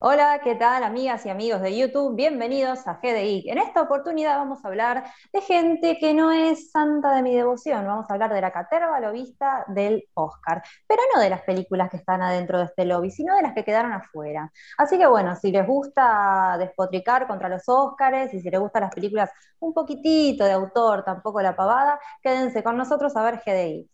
Hola, ¿qué tal amigas y amigos de YouTube? Bienvenidos a GDI. En esta oportunidad vamos a hablar de gente que no es santa de mi devoción. Vamos a hablar de la caterva lobista del Oscar, pero no de las películas que están adentro de este lobby, sino de las que quedaron afuera. Así que bueno, si les gusta despotricar contra los Oscars y si les gustan las películas un poquitito de autor, tampoco la pavada, quédense con nosotros a ver GDI.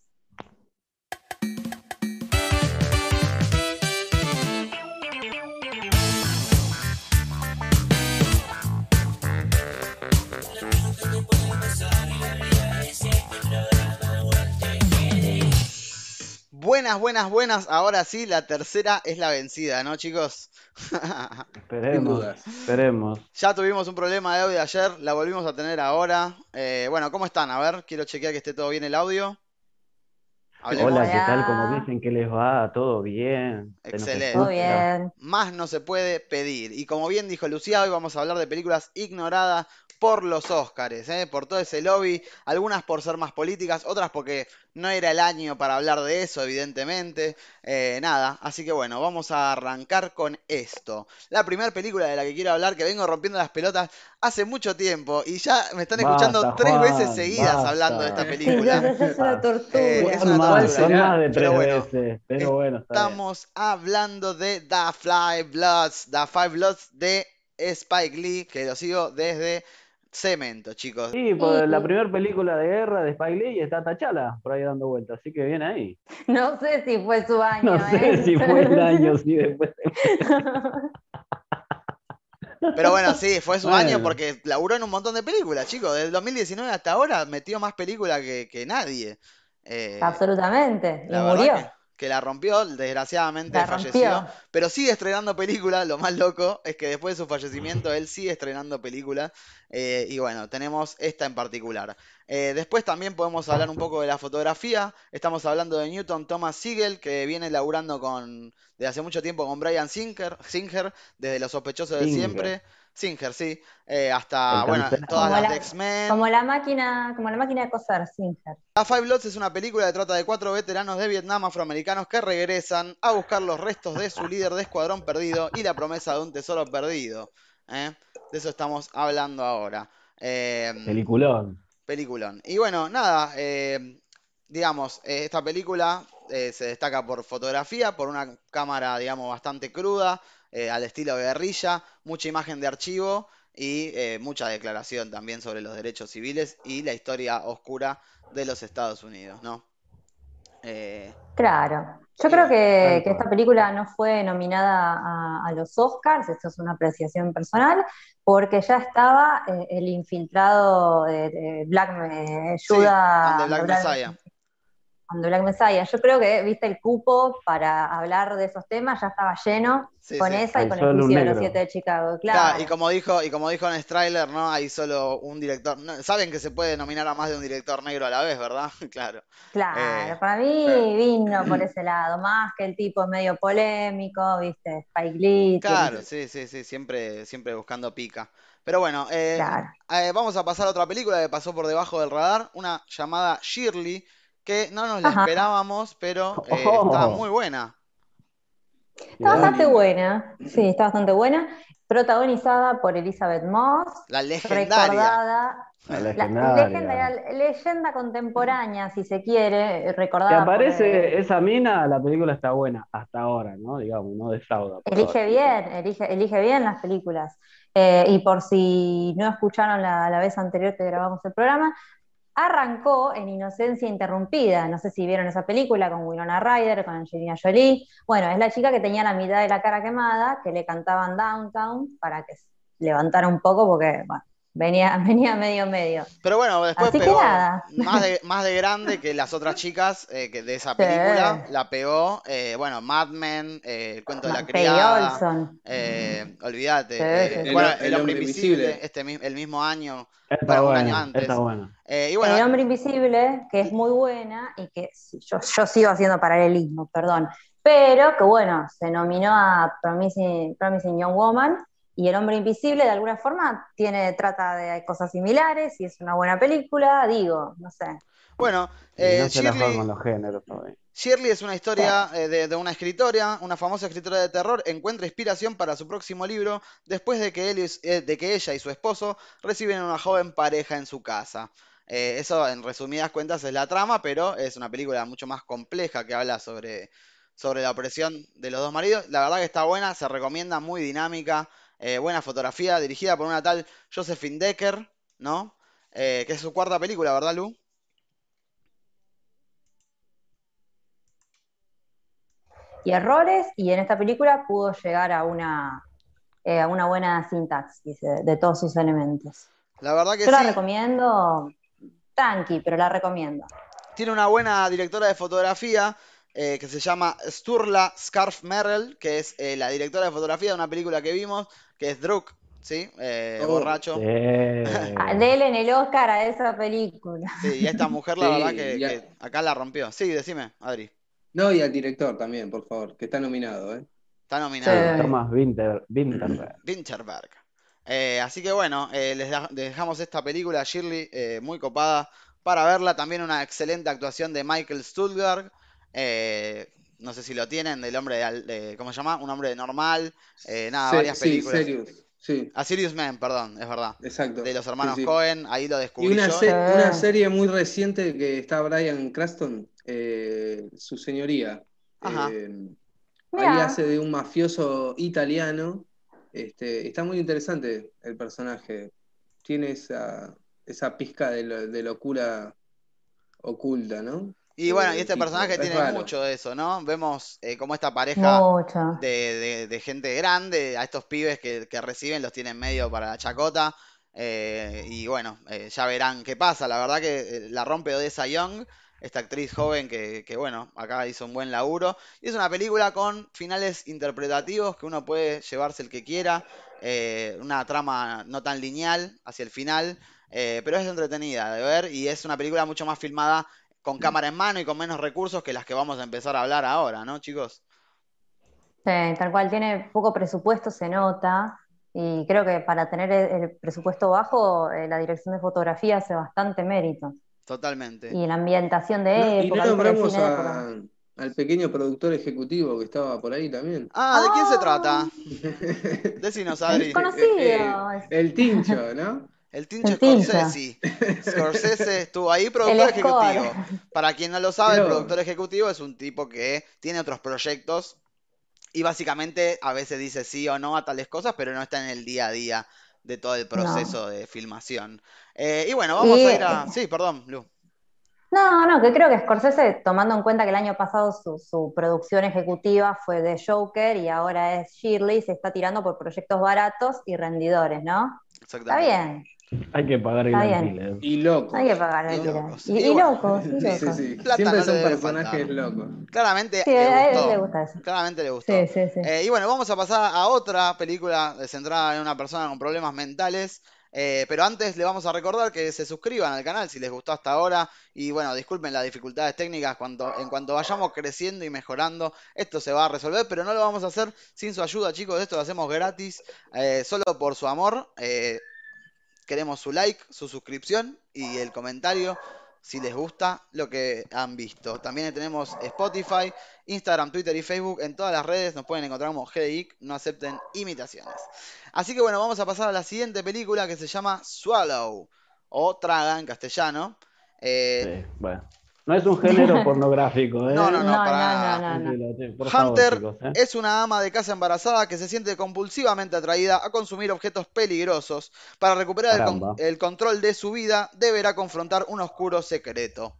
Buenas, buenas, buenas. Ahora sí, la tercera es la vencida, ¿no, chicos? esperemos, esperemos. Ya tuvimos un problema de audio ayer, la volvimos a tener ahora. Eh, bueno, ¿cómo están? A ver, quiero chequear que esté todo bien el audio. Hola, ¿qué tal? ¿Cómo dicen que les va? ¿Todo bien? Excelente. Todo bien. Más no se puede pedir. Y como bien dijo Lucía, hoy vamos a hablar de películas ignoradas por los Óscares, ¿eh? por todo ese lobby, algunas por ser más políticas, otras porque no era el año para hablar de eso, evidentemente. Eh, nada, así que bueno, vamos a arrancar con esto. La primera película de la que quiero hablar, que vengo rompiendo las pelotas hace mucho tiempo y ya me están escuchando tres veces seguidas hablando de esta película. es una tortura. Eh, es una tortura. más de tres Pero bueno, veces, pero bueno, está bien. Estamos hablando de The Five Bloods, The Five Bloods de Spike Lee, que lo sigo desde Cemento, chicos. Sí, pues la primera película de guerra de Spike Lee está Tachala por ahí dando vueltas, así que viene ahí. No sé si fue su año. No sé ¿eh? si fue el año, si después. Pero bueno, sí, fue su Bueno. año porque laburó en un montón de películas, chicos. Del 2019 hasta ahora metió más películas que, que nadie. Eh, Absolutamente. Y murió. que, que la rompió, desgraciadamente La falleció. rompió. Pero sigue estrenando películas. Lo más loco es que después de su fallecimiento él sigue estrenando películas. eh, y bueno, tenemos esta en particular. Eh, después también podemos hablar un poco de la fotografía. Estamos hablando de Newton Thomas Siegel, que viene laburando con, desde hace mucho tiempo con Brian Singer, Singer desde Los Sospechosos de Singer. Siempre. Singer, sí. eh, hasta, El bueno, todas Como las la- X-Men. Como la máquina, como la máquina de coser, Singer. A Five Bloods es una película que trata de cuatro veteranos de Vietnam afroamericanos que regresan a buscar los restos de su líder de escuadrón perdido y la promesa de un tesoro perdido. ¿eh? De eso estamos hablando ahora. Eh, Peliculón. peliculón. Y bueno, nada, eh, digamos, eh, esta película eh, se destaca por fotografía, por una cámara, digamos, bastante cruda, eh, al estilo guerrilla, mucha imagen de archivo y eh, mucha declaración también sobre los derechos civiles y la historia oscura de los Estados Unidos, ¿no? Eh, Claro. Yo creo que, esta película no fue nominada a, a los Oscars, esto es una apreciación personal, porque ya estaba eh, el infiltrado de, de Black eh, sí, the Black- Messiah. And the Black Messiah. Yo creo que, viste, el cupo para hablar de esos temas ya estaba lleno Sí, con sí. esa y Hay con el juicio de los siete de Chicago. Claro, Claro. y como dijo, y como dijo en Strailer, ¿no? Hay solo un director. no, Saben que se puede nominar a más de un director negro a la vez, ¿verdad? Claro. Claro, Eh, para mí claro. vino por ese lado, más que el tipo medio polémico, viste, Spike Lee, Claro, sí, sí, sí, siempre, siempre buscando pica. Pero bueno, eh, claro. eh, vamos a pasar a otra película que pasó por debajo del radar, una llamada Shirley, que no nos la Ajá. esperábamos, pero eh, Oh. está muy buena. Está bastante buena, sí, está bastante buena, protagonizada por Elizabeth Moss, La legendaria. recordada, La la legendaria. leyenda contemporánea, si se quiere, Que recordada por, aparece esa mina, la película está buena, hasta ahora, ¿no? Digamos, no defrauda. Elige ahora. bien, elige, elige bien las películas. Eh, y por si no escucharon la, la vez anterior que grabamos el programa, arrancó en Inocencia Interrumpida. No sé si vieron esa película con Winona Ryder, con Angelina Jolie. Bueno, es la chica que tenía la mitad de la cara quemada, que le cantaban Downtown para que levantara un poco, porque bueno, venía, venía medio medio. Pero bueno, después Así que pegó nada. más de, más de grande que las otras chicas eh, que de esa Sí. película. La pegó, eh, bueno, Mad Men, eh, El cuento de la Peggy criada. Olson. Eh, olvídate. Sí, sí, bueno, el, El hombre invisible, invisible. este el mismo año. Está Bueno, un año antes. está buena. Eh, y El bueno, hombre invisible, que es muy buena y que yo, yo sigo haciendo paralelismo, perdón, pero que bueno, se nominó a Promising, Promising Young Woman y El hombre invisible de alguna forma tiene, trata de cosas similares y es una buena película, digo, no sé. bueno eh, no se Shirley, los géneros. Shirley es una historia eh, de, de una escritora, una famosa escritora de terror, encuentra inspiración para su próximo libro después de que, él eh, de que ella y su esposo reciben una joven pareja en su casa. Eh, eso, en resumidas cuentas, es la trama, pero es una película mucho más compleja que habla sobre, sobre la opresión de los dos maridos. La verdad que está buena, se recomienda, muy dinámica, eh, buena fotografía, dirigida por una tal Josephine Decker, ¿no? Eh, que es su cuarta película, ¿verdad, Lu? Y errores, y en esta película pudo llegar a una, eh, a una buena sintaxis de, de todos sus elementos. La verdad que Yo la sí. recomiendo, tranqui, pero la recomiendo. Tiene una buena directora de fotografía eh, que se llama Sturla Scarf Merrill, que es eh, la directora de fotografía de una película que vimos, que es Druk, ¿sí? Eh, Oh. borracho. Ah, Dele en el Oscar a esa película. Sí, y esta mujer la Sí, verdad que, acá la rompió. Sí, decime, Adri. No, y al director también, por favor, que está nominado, ¿eh? Está Sí. nominada. Thomas Winter, Winterberg. Winterberg. Eh, así que bueno, eh, les da- dejamos esta película, Shirley, eh, muy copada para verla. También una excelente actuación de Michael Stuhlbarg. Eh, no sé si lo tienen, del hombre de, ¿cómo se llama? Un hombre normal. eh, nada, Se- varias sí, películas. Serious, sí, A Sirius Man, perdón, es verdad. exacto. De los Sí, hermanos sí. Cohen, ahí lo Y descubrí una, yo. se- Eh. una serie muy reciente que está Brian Cranston, eh, Su Señoría. Ajá. Eh, ahí hace de un mafioso italiano. Este, está muy interesante el personaje. Tiene esa, esa pizca de, lo- de locura oculta, ¿no? Y bueno, y Eh, este personaje tiene mucho de eso, ¿no? Vemos eh, cómo esta pareja de, de- de gente grande, a estos pibes que, que reciben, los tienen medio para la chacota. eh, y bueno, eh, ya verán qué pasa. La verdad que la rompe Odessa Young, esta actriz joven que, que, bueno, acá hizo un buen laburo. Y es una película con finales interpretativos que uno puede llevarse el que quiera. eh, una trama no tan lineal hacia el final, eh, pero es entretenida de ver y es una película mucho más filmada con cámara en mano y con menos recursos que las que vamos a empezar a hablar ahora, ¿no, chicos? Sí, tal cual, tiene poco presupuesto, se nota, y creo que para tener el, el presupuesto bajo, eh, la dirección de fotografía hace bastante mérito. Totalmente. Y la ambientación de No, y no época, ¿viste? El nombramos a- al pequeño productor ejecutivo que estaba por ahí también. Ah, ¿de quién se Ah. trata? Decinos, Adri. Conocido. Eh, eh, el Tincho, ¿no? El Tincho. Scorsese. Scorsese estuvo ahí, productor ejecutivo. Para quien no lo sabe, el productor ejecutivo es un tipo que tiene otros proyectos y básicamente a veces dice sí o no a tales cosas, pero no está en el día a día de todo el proceso de filmación. Eh, y bueno, vamos Y- a ir a... Sí, perdón, Lu. No, no, que creo que Scorsese, tomando en cuenta que el año pasado su, su producción ejecutiva fue de Joker y ahora es Shirley, se está tirando por proyectos baratos y rendidores, ¿no? Está Exactamente. bien, Hay que pagar el alquiler. Y loco. hay que pagar Y el locos. Y, Y y locos, y Sí, sí, locos. Siempre no son personajes locos. Claramente Sí, le a él gustó. le gusta eso. Claramente le gustó. Sí, sí, sí. Eh, y bueno, vamos a pasar a otra película centrada en una persona con problemas mentales. eh, pero antes le vamos a recordar que se suscriban al canal si les gustó hasta ahora. Y bueno, disculpen las dificultades técnicas. Cuando, en cuanto vayamos creciendo y mejorando, esto se va a resolver. Pero no lo vamos a hacer sin su ayuda, chicos. Esto lo hacemos gratis, eh, solo por su amor. Eh, queremos su like, su suscripción y el comentario si les gusta lo que han visto. También tenemos Spotify, Instagram, Twitter y Facebook. En todas las redes nos pueden encontrar como GDIC. No acepten imitaciones. Así que bueno, vamos a pasar a la siguiente película que se llama Swallow o Traga en castellano. Eh, Sí, bueno. No es un género pornográfico, ¿eh? No, no, no, No, para no, favor, Hunter chicos, ¿eh? es una ama de casa embarazada que se siente compulsivamente atraída a consumir objetos peligrosos. Para recuperar el, con- el control de su vida, deberá confrontar un oscuro secreto.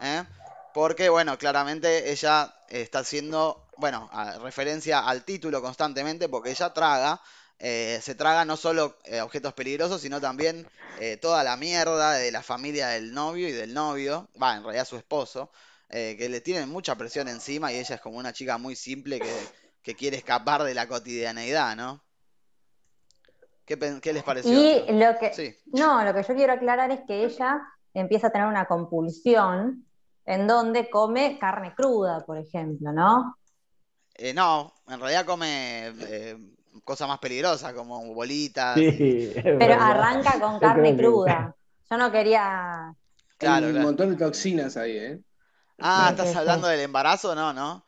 ¿eh? Porque, bueno, claramente ella está haciendo, bueno, a- referencia al título constantemente, porque ella traga, eh, se traga no solo eh, objetos peligrosos, sino también eh, toda la mierda de la familia del novio y del novio, va, en realidad su esposo, que le tienen mucha presión encima y ella es como una chica muy simple que, que quiere escapar de la cotidianeidad, ¿no? ¿Qué, qué les pareció? Y lo que, Sí. no, lo que yo quiero aclarar es que ella empieza a tener una compulsión en donde come carne cruda, por ejemplo, ¿no? Eh, no, en realidad come eh, cosas más peligrosas como bolitas. Sí, Pero verdad. arranca con carne cruda. Yo no quería. Claro, Hay un claro. montón de toxinas ahí, ¿eh? Ah, ¿estás sí, sí. hablando del embarazo? No, no.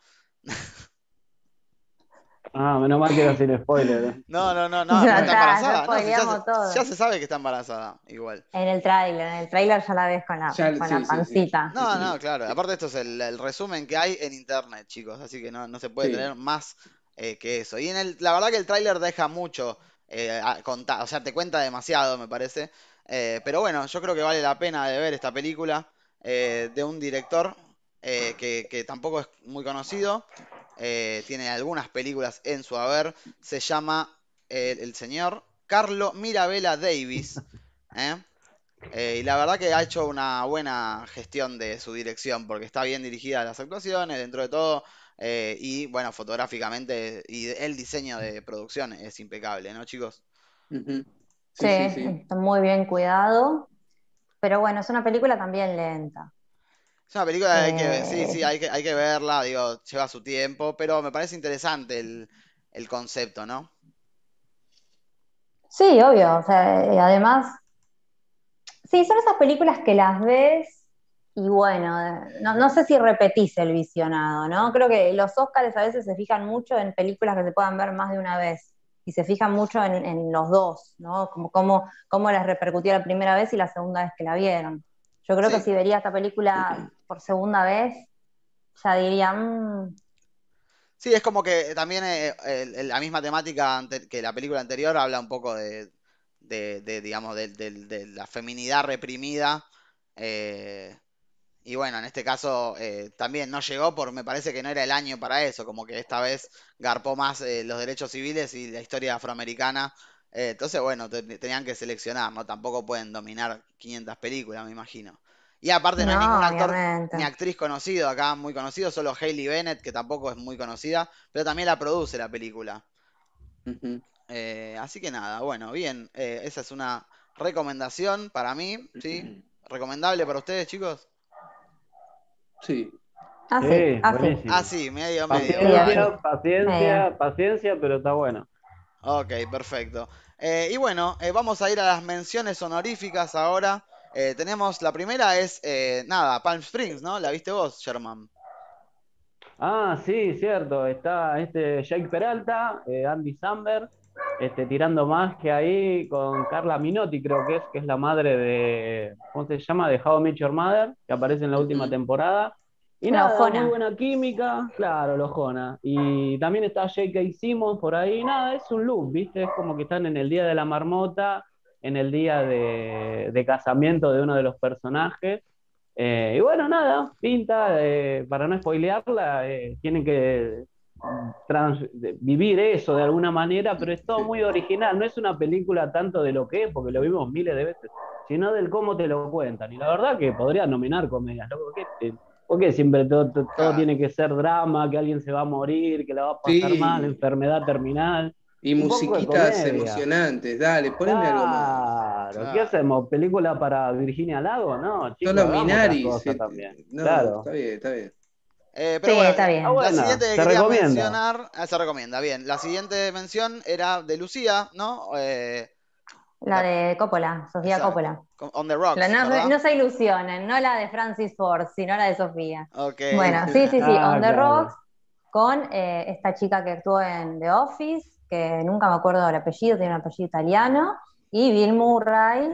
Ah, menos mal que era sin spoiler. eh. No, no, no, no, Ya no está embarazada. ya No, si ya, spoileamos se, todo. ya se sabe que está embarazada, igual. En el tráiler, en el tráiler ya la ves con la, Ya, con sí, la sí, sí. pancita. No, no, claro. Aparte esto es el, el resumen que hay en internet, chicos. Así que no, no se puede Sí. tener más eh, que eso. Y en el, la verdad que el tráiler deja mucho eh, contar, o sea, te cuenta demasiado, me parece. Eh, pero bueno, yo creo que vale la pena de ver esta película de un director que, que tampoco es muy conocido. tiene algunas películas en su haber. Se llama el señor Carlo Mirabella Davis. y la verdad que ha hecho una buena gestión de su dirección, porque está bien dirigida las actuaciones, dentro de todo, eh, y bueno, fotográficamente, y el diseño de producción es impecable, ¿no, chicos? Sí, Sí, sí, sí. está muy bien cuidado. Pero bueno, es una película también lenta. Es una película que hay que, Eh. sí, sí, hay que, hay que verla, digo, lleva su tiempo, pero me parece interesante el, el concepto, ¿no? Sí, obvio. O sea, y además, sí, son esas películas que las ves y bueno, no, no sé si repetís el visionado, ¿no? Creo que los Óscares a veces se fijan mucho en películas que se puedan ver más de una vez y se fijan mucho en, en los dos, ¿no? Como cómo, cómo les repercutió la primera vez y la segunda vez que la vieron. Yo creo Sí. que si vería esta película por segunda vez, ya diría, "Mm, Sí, es como que también eh, la misma temática que la película anterior habla un poco de, de- de, digamos, de, de- de la feminidad reprimida. eh, y bueno, en este caso eh, también no llegó por, me parece que no era el año para eso, como que esta vez garpó más eh, los derechos civiles y la historia afroamericana. eh, entonces, bueno, te- tenían que seleccionar, ¿no? Tampoco pueden dominar 500 películas, me imagino. Y aparte no, hay ningún actor obviamente. ni actriz conocido acá, muy conocido, solo Hailey Bennett, que tampoco es muy conocida, pero también la produce la película. Eh, así que nada, bueno, bien, eh, esa es una recomendación para mí, ¿sí? ¿Recomendable para ustedes, chicos? Sí. Ah, sí, Sí, ah, medio, medio. Paciencia, bueno. paciencia, paciencia, pero está bueno. Ok, perfecto. Eh, y bueno, eh, vamos a ir a las menciones honoríficas ahora. Eh, tenemos, la primera es, eh, nada, Palm Springs, ¿no? ¿La viste vos, Sherman? Ah, sí, cierto. Está este Jake Peralta, eh, Andy Samberg, este, tirando más que ahí con Carla Minotti, creo que es, que es la madre de, ¿cómo se llama? De How I Met Your Mother, que aparece en la última temporada. Y La nada, Ojona. muy buena química, claro, Lojona. Y también está J.K. Simmons por ahí. Nada, es un look, ¿viste? Es como que están en el día de la marmota, en el día de, de casamiento de uno de los personajes. Eh, y bueno, nada, pinta, eh, para no spoilearla, eh, tienen que trans- de- vivir eso de alguna manera, pero es todo muy original, no es una película tanto de lo que es, porque lo vimos miles de veces, sino del cómo te lo cuentan. Y la verdad que podría nominar comedias, loco, ¿por qué, por qué siempre todo, todo- Claro. tiene que ser drama, que alguien se va a morir, que la va a pasar Sí. mal, enfermedad terminal? Y Un musiquitas emocionantes, dale, poneme algo más. Claro, ¿qué Claro. hacemos? ¿Película para Virginia Lago? No, chicos, Solo Minari. sí, también. No, claro. está bien, está bien. Eh, pero Sí, bueno, está bien. Ah, la siguiente que se quería recomienda. mencionar, ah, se recomienda, bien. La siguiente mención era de Lucía, ¿no? Eh, La de Coppola, Sofía Exacto. Coppola. On the Rocks, no, se ilusionen, no la de Francis Ford, sino la de Sofía. Ok. Bueno, sí, sí, sí, Ah, On the claro. Rocks, con eh, esta chica que actuó en The Office, que nunca me acuerdo del apellido, tiene un apellido italiano, y Bill Murray,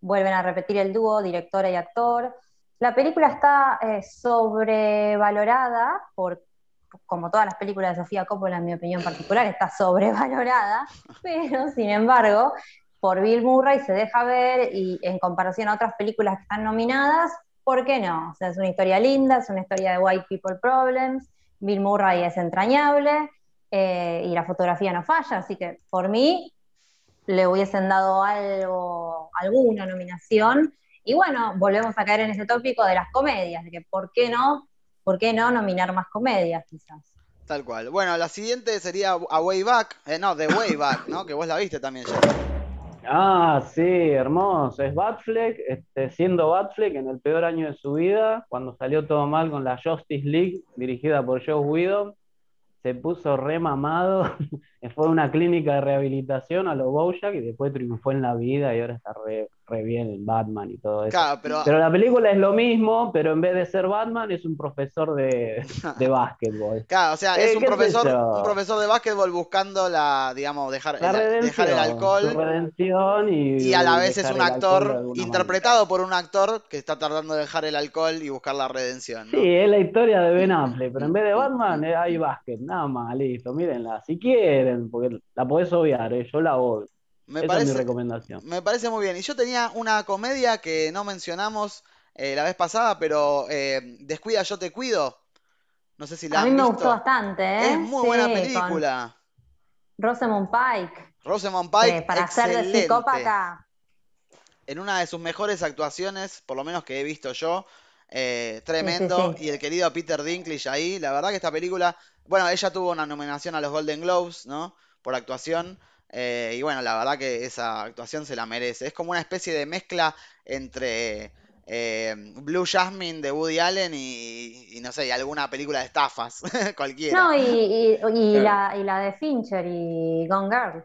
vuelven a repetir el dúo, directora y actor. La película está eh, sobrevalorada, por, como todas las películas de Sofía Coppola, en mi opinión particular, está sobrevalorada, pero sin embargo, por Bill Murray se deja ver y en comparación a otras películas que están nominadas, ¿por qué no? O sea, es una historia linda, es una historia de white people problems, Bill Murray es entrañable eh, y la fotografía no falla, así que por mí le hubiesen dado algo, alguna nominación. Y bueno, volvemos a caer en ese tópico de las comedias, de que ¿por qué no? ¿Por qué no nominar más comedias quizás? Tal cual. Bueno, la siguiente sería A Way Back, eh, no, The Way Back, ¿no? Que vos la viste también, Sherman. Ah, sí, hermoso. Es Batfleck, este, siendo Batfleck en el peor año de su vida, cuando salió todo mal con la Justice League, dirigida por Joe Whedon, se puso re mamado fue a una clínica de rehabilitación a lo Bojack y después triunfó en la vida y ahora está re, re bien en Batman y todo eso. Claro, pero, Pero la película es lo mismo, pero en vez de ser Batman es un profesor de, de básquetbol. claro, o sea, Eh, es un qué sé profesor, un profesor de básquetbol buscando la, digamos, dejar, La el, dejar el alcohol redención y, y a la vez es un actor interpretado por un actor que está tratando de dejar el alcohol y buscar la redención, ¿no? Sí, es la historia de Ben Affleck, pero en vez de Batman eh, hay básquet, nada más, listo, mírenla, si quieren, porque la podés obviar, eh, yo la odio. Me Esa es mi parece, recomendación. me parece muy bien. Y yo tenía una comedia que no mencionamos eh, la vez pasada, pero eh, Descuida, yo te cuido. No sé si la A mí me visto. gustó bastante, ¿eh? Es muy Sí, buena con película. Rosamund Pike, Rosamund Pike, para ser de psicópata. En una de sus mejores actuaciones, por lo menos que he visto yo. eh, tremendo. sí. Y el querido Peter Dinklage ahí. La verdad que esta película. Bueno, ella tuvo una nominación a los Golden Globes, ¿no? Por actuación. Eh, y bueno, la verdad que esa actuación se la merece. Es como una especie de mezcla entre eh, Blue Jasmine de Woody Allen y, y no sé, y alguna película de estafas, cualquiera. No, y, y- y Claro. la, y la de Fincher y Gone Girl.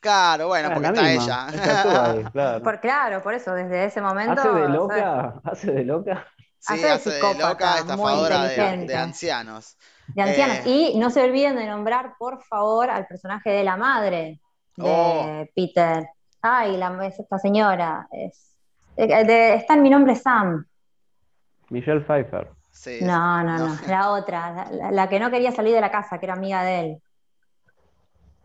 Claro, bueno, porque está misma, ella. ahí, claro. Por, claro, por eso, desde ese momento. Hace de o sea, loca, hace de loca. Sí, Hace de hace de psicópata, loca, muy estafadora de, inteligente. de ancianos. de ancianos. Eh. Y no se olviden de nombrar, por favor, al personaje de la madre de Oh. Peter. Ay, la, es esta señora. Es, eh, de- está en mi nombre Sam. Michelle Pfeiffer. Sí, No, no, no. no. La otra, la, que no quería salir de la casa, que era amiga de él.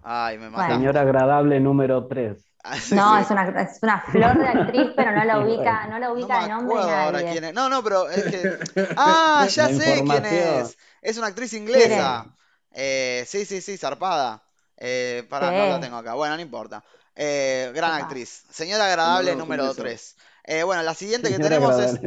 Ay, me Bueno. mataste. Señora agradable número 3. Ah, sí, No, sí. es una, es una flor de actriz, pero no la ubica, bueno. no la ubica de nombre ahora quién es. No, no, pero es que. Ah, ya La sé quién es. Es una actriz inglesa. Eh, sí, sí, sí, zarpada. Eh, pará, no la tengo acá. Bueno, no importa. Eh, gran actriz. Señora agradable número beso. 3. bueno, la siguiente que tenemos es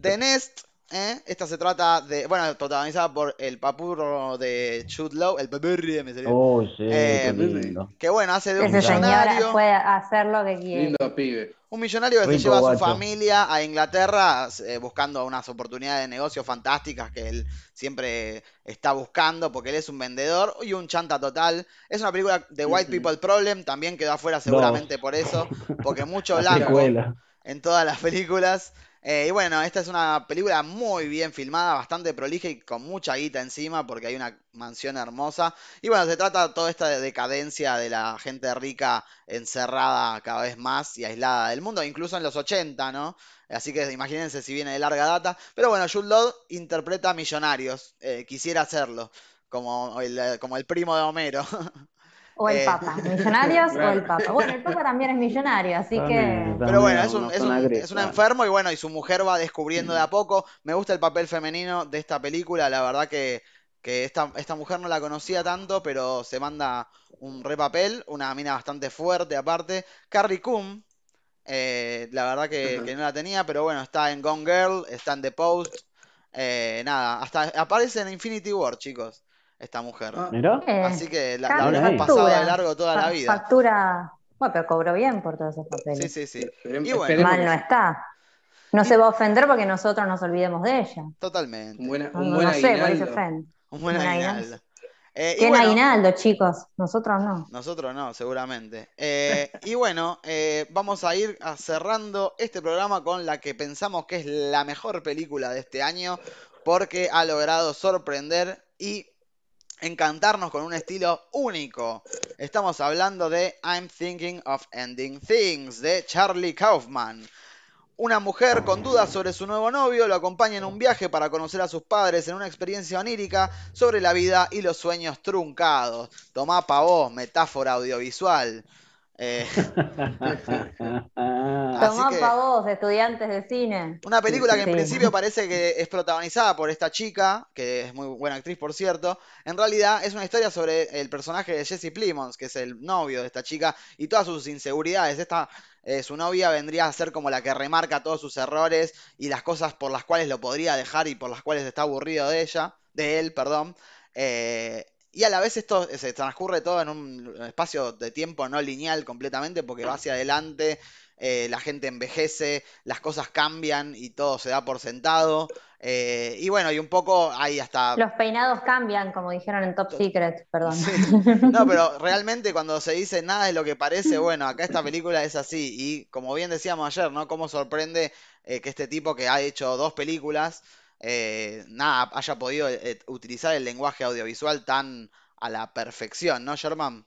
The. Nest. ¿Eh? Esta se trata de. Bueno, protagonizada por el papurro de Law. El papurri, me salió. Oh, sí, Eh, qué lindo. Que bueno, hace de un Ese millonario. puede hacer lo que quiere. Lindo pibe. Un millonario que se lleva a su guacho. familia a Inglaterra eh, buscando unas oportunidades de negocio fantásticas que él siempre está buscando porque él es un vendedor y un chanta total. Es una película de White. People Problem, también quedó afuera seguramente por eso, porque mucho La blanco en todas las películas. Eh, y bueno, esta es una película muy bien filmada, bastante prolija y con mucha guita encima porque hay una mansión hermosa. Y bueno, se trata toda esta decadencia de la gente rica encerrada cada vez más y aislada del mundo, incluso en los 80, ¿no? Así que imagínense si viene de larga data. Pero bueno, Jude Law interpreta a millonarios, eh, quisiera hacerlo, como el, como el primo de Homero. O el Eh, Papa, millonarios o el Papa. Bueno, el Papa también es millonario, así que También, Pero bueno, es un, es un- es un enfermo y bueno, y su mujer va descubriendo de a poco. Me gusta el papel femenino de esta película, la verdad que, que esta, esta mujer no la conocía tanto, pero se manda un re papel, una mina bastante fuerte aparte. Carrie Coon, eh, la verdad que, que no la tenía, pero bueno, está en Gone Girl, está en The Post. eh, nada, hasta aparece en Infinity War, chicos, esta mujer. Ah, Así que la, la factura. pasado de largo toda la vida. factura. Bueno, pero cobró bien por todos esos Sí, papeles. sí, sí. esperem- Y bueno. Mal no sí. está. No se va a ofender porque nosotros nos olvidemos de ella. Totalmente. Un, buena- No, un no, buen no sé, por aguinaldo. ofende. Un buen Un aguinaldo. aguinaldo. Eh, y ¿Quién bueno, aguinaldo, chicos? Nosotros no. nosotros no, seguramente. Eh, y bueno, eh, vamos a ir a cerrando este programa con la que pensamos que es la mejor película de este año, porque ha logrado sorprender y encantarnos con un estilo único. Estamos hablando de I'm Thinking of Ending Things, de Charlie Kaufman. Una mujer con dudas sobre su nuevo novio lo acompaña en un viaje para conocer a sus padres en una experiencia onírica sobre la vida y los sueños truncados. Tomá pa' vos, metáfora audiovisual. Eh, Tomá que- pa' vos, estudiantes de cine. una película que en Sí. principio parece que es protagonizada por esta chica, que es muy buena actriz por cierto. En realidad es una historia sobre el personaje de Jesse Plimons, que es el novio de esta chica, y todas sus inseguridades. Esta, eh, su novia vendría a ser como la que remarca todos sus errores y las cosas por las cuales lo podría dejar y por las cuales está aburrido de ella, de él, perdón. Eh, y a la vez esto se transcurre todo en un espacio de tiempo no lineal completamente porque va hacia adelante, eh, la gente envejece, las cosas cambian y todo se da por sentado. Eh, y bueno, y un poco ahí hasta... Los peinados cambian, como dijeron en Top Secret, perdón. Sí. No, pero realmente cuando se dice nada es lo que parece, bueno, acá esta película es así. Y como bien decíamos ayer, ¿no? Cómo sorprende eh, que este tipo que ha hecho dos películas, eh, nada, haya podido eh, utilizar el lenguaje audiovisual tan a la perfección, ¿no, Sherman?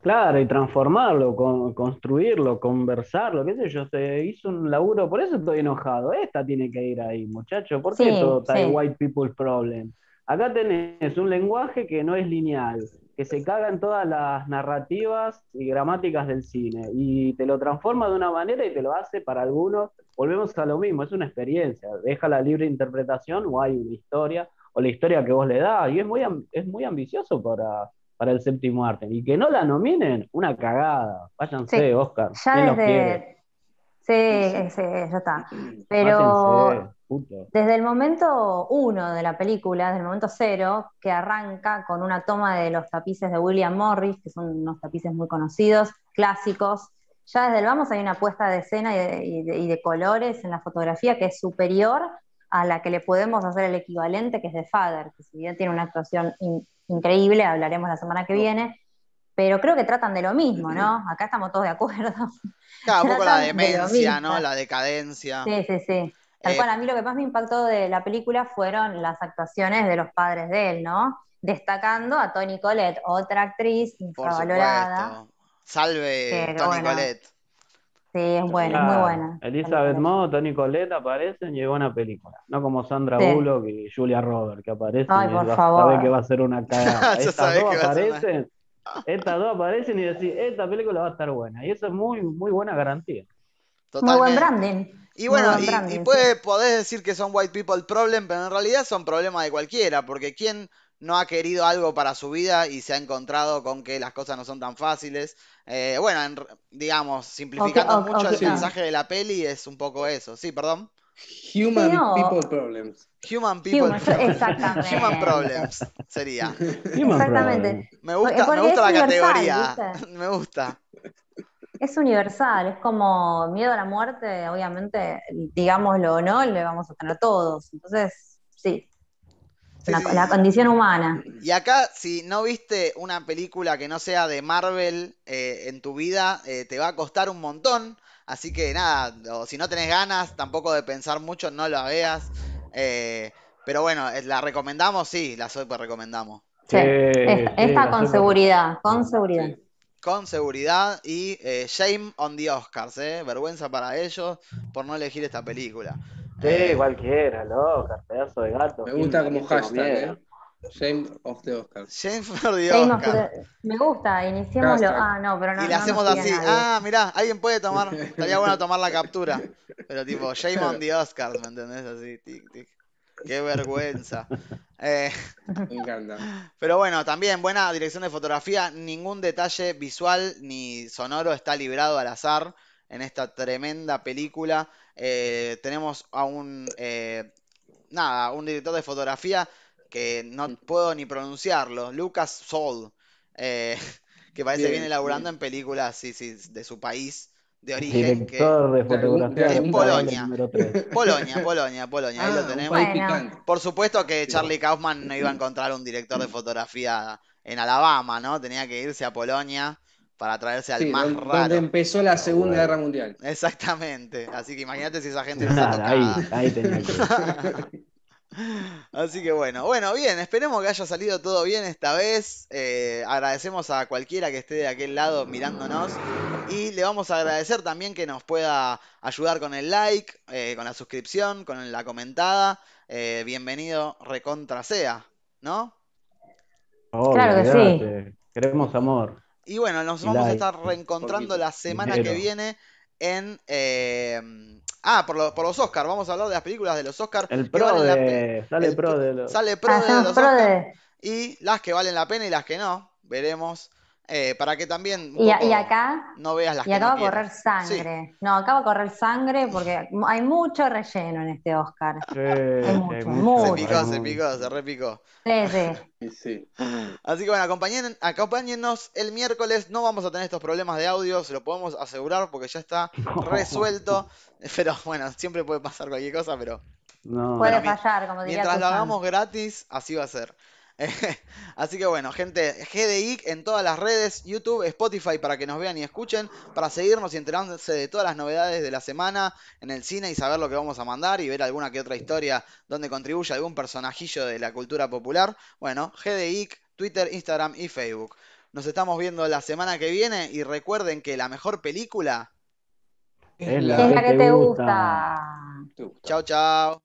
Claro, y transformarlo, con- construirlo, conversarlo, qué sé yo, se hizo un laburo, por eso estoy enojado. Esta tiene que ir ahí, muchacho. ¿Por qué Sí, todo está sí. white people problem? Acá tenés un lenguaje que no es lineal, que se caga en todas las narrativas y gramáticas del cine, y te lo transforma de una manera y te lo hace para algunos. Volvemos a lo mismo, es una experiencia. Deja la libre interpretación o hay una historia, o la historia que vos le das, y es muy, es muy ambicioso para para el séptimo arte. Y que no la nominen, una cagada. Váyanse, Sí, Oscar. Ya desde. Sí, sí, ya está. Pero desde el momento uno de la película, desde el momento cero, que arranca con una toma de los tapices de William Morris, que son unos tapices muy conocidos, clásicos, ya desde el vamos hay una puesta de escena y de, y de- y de colores en la fotografía que es superior a la que le podemos hacer el equivalente, que es de Father, que si bien tiene una actuación in- increíble, hablaremos la semana que viene, pero creo que tratan de lo mismo, ¿no? Acá estamos todos de acuerdo. Claro, un poco la de demencia. ¿no? La decadencia. Sí, sí, sí. Tal Eh, cual, a mí lo que más me impactó de la película fueron las actuaciones de los padres de él, ¿no? Destacando a Toni Collette, otra actriz Por infravalorada. supuesto. Salve Pero Toni bueno. Collette. Sí, es buena, es muy buena. Elizabeth Moss, Toni Collette aparecen y es buena película. No como Sandra Sí. Bullock y Julia Roberts, que aparecen Ay, y por favor. que va a ser una cagada. Estas dos que aparecen, estas dos aparecen y decís, esta película va a estar buena. Y eso es muy, muy buena garantía. Collette. Muy buen Totalmente. branding. Y bueno, buen y, branding, y sí. puede, podés decir que son white people problem, pero en realidad son problemas de cualquiera, porque ¿quién no ha querido algo para su vida y se ha encontrado con que las cosas no son tan fáciles? Eh, bueno, en digamos, simplificando mucho el mensaje de la peli es un poco eso. Sí, perdón. Human Sí, no. people problems. Human people Human, problems. exactamente. Human problems sería. Human Exactamente. Problem. Me Porque- gusta, me gusta la categoría. ¿viste? Me gusta. Es universal, es como miedo a la muerte, obviamente, digámoslo o no, le vamos a tener todos. Entonces, sí, Sí, la, sí. la condición humana. Y acá, si no viste una película que no sea de Marvel eh, en tu vida, eh, te va a costar un montón. Así que nada, o si no tenés ganas tampoco de pensar mucho, no la veas. Eh, pero bueno, ¿la recomendamos? Sí, la super recomendamos. Sí, Sí, es- sí, esta con super- seguridad, con seguridad. Con seguridad y eh, shame on the Oscars, ¿eh? Vergüenza para ellos por no elegir esta película. Sí, Eh, cualquiera, loca, pedazo de gato. Me gusta ¿Quién- como hashtag? ¿eh? Shame of the Oscars. shame for the Shame of Oscar. the- Me gusta, iniciémoslo. Ah, no, pero no, Y le no hacemos así, ah, mirá, alguien puede tomar, estaría bueno tomar la captura, pero tipo, shame on the Oscars, ¿me entendés? Así, tic, tic. Qué vergüenza. Eh, Me encanta. pero bueno, también buena dirección de fotografía, ningún detalle visual ni sonoro está librado al azar en esta tremenda película. Eh, tenemos a un, eh, nada, un director de fotografía que no puedo ni pronunciarlo, Lucas Sol, eh, que parece que Bien, viene laburando bien. en películas sí, sí, de su país de origen, Director de fotografía algún Polonia. número 3. Polonia, Polonia, Polonia, ahí Ah, lo un tenemos. Bueno. Por supuesto que Charlie Kaufman no iba a encontrar un director de fotografía en Alabama, ¿no? Tenía que irse a Polonia para traerse al Sí, más don- raro. donde empezó la Segunda bueno. Guerra Mundial. Exactamente. Así que imagínate si esa gente no está Claro, ahí, ahí tenía que Así que bueno, bueno, bien, esperemos que haya salido todo bien esta vez. Eh, agradecemos a cualquiera que esté de aquel lado mirándonos. Y le vamos a agradecer también que nos pueda ayudar con el like, eh, con la suscripción, con la comentada. Eh, bienvenido, recontra sea, ¿no? Claro que sí. Queremos amor. Y bueno, nos Y vamos a estar reencontrando la semana que viene en... Ah, por, lo- por los Oscars. Vamos a hablar de las películas de los Oscars. El pro la pe- de. Sale el pro de los. Sale pro de los pro Oscars de... y las que valen la pena y las que no. Veremos. Eh, para que también Y, y acá, no veas las y acá no va a correr sangre. No, acá va a correr sangre porque hay mucho relleno en este Oscar. Sí, hay mucho, Se picó, se picó, se repicó. Sí, sí. Así que bueno, acompañen, acompáñennos el miércoles. No vamos a tener estos problemas de audio, se lo podemos asegurar porque ya está resuelto. Pero bueno, siempre puede pasar cualquier cosa, pero No. Puede fallar, como diría Mientras lo hagamos gratis, así va a ser. Así que bueno, gente, GDIC en todas las redes, YouTube, Spotify para que nos vean y escuchen, para seguirnos y enterándose de todas las novedades de la semana en el cine y saber lo que vamos a mandar y ver alguna que otra historia donde contribuye algún personajillo de la cultura popular. Bueno, GDIC, Twitter, Instagram y Facebook. Nos estamos viendo la semana que viene y recuerden que la mejor película. Es Es la que que te te gusta. gusta. Chao, chao.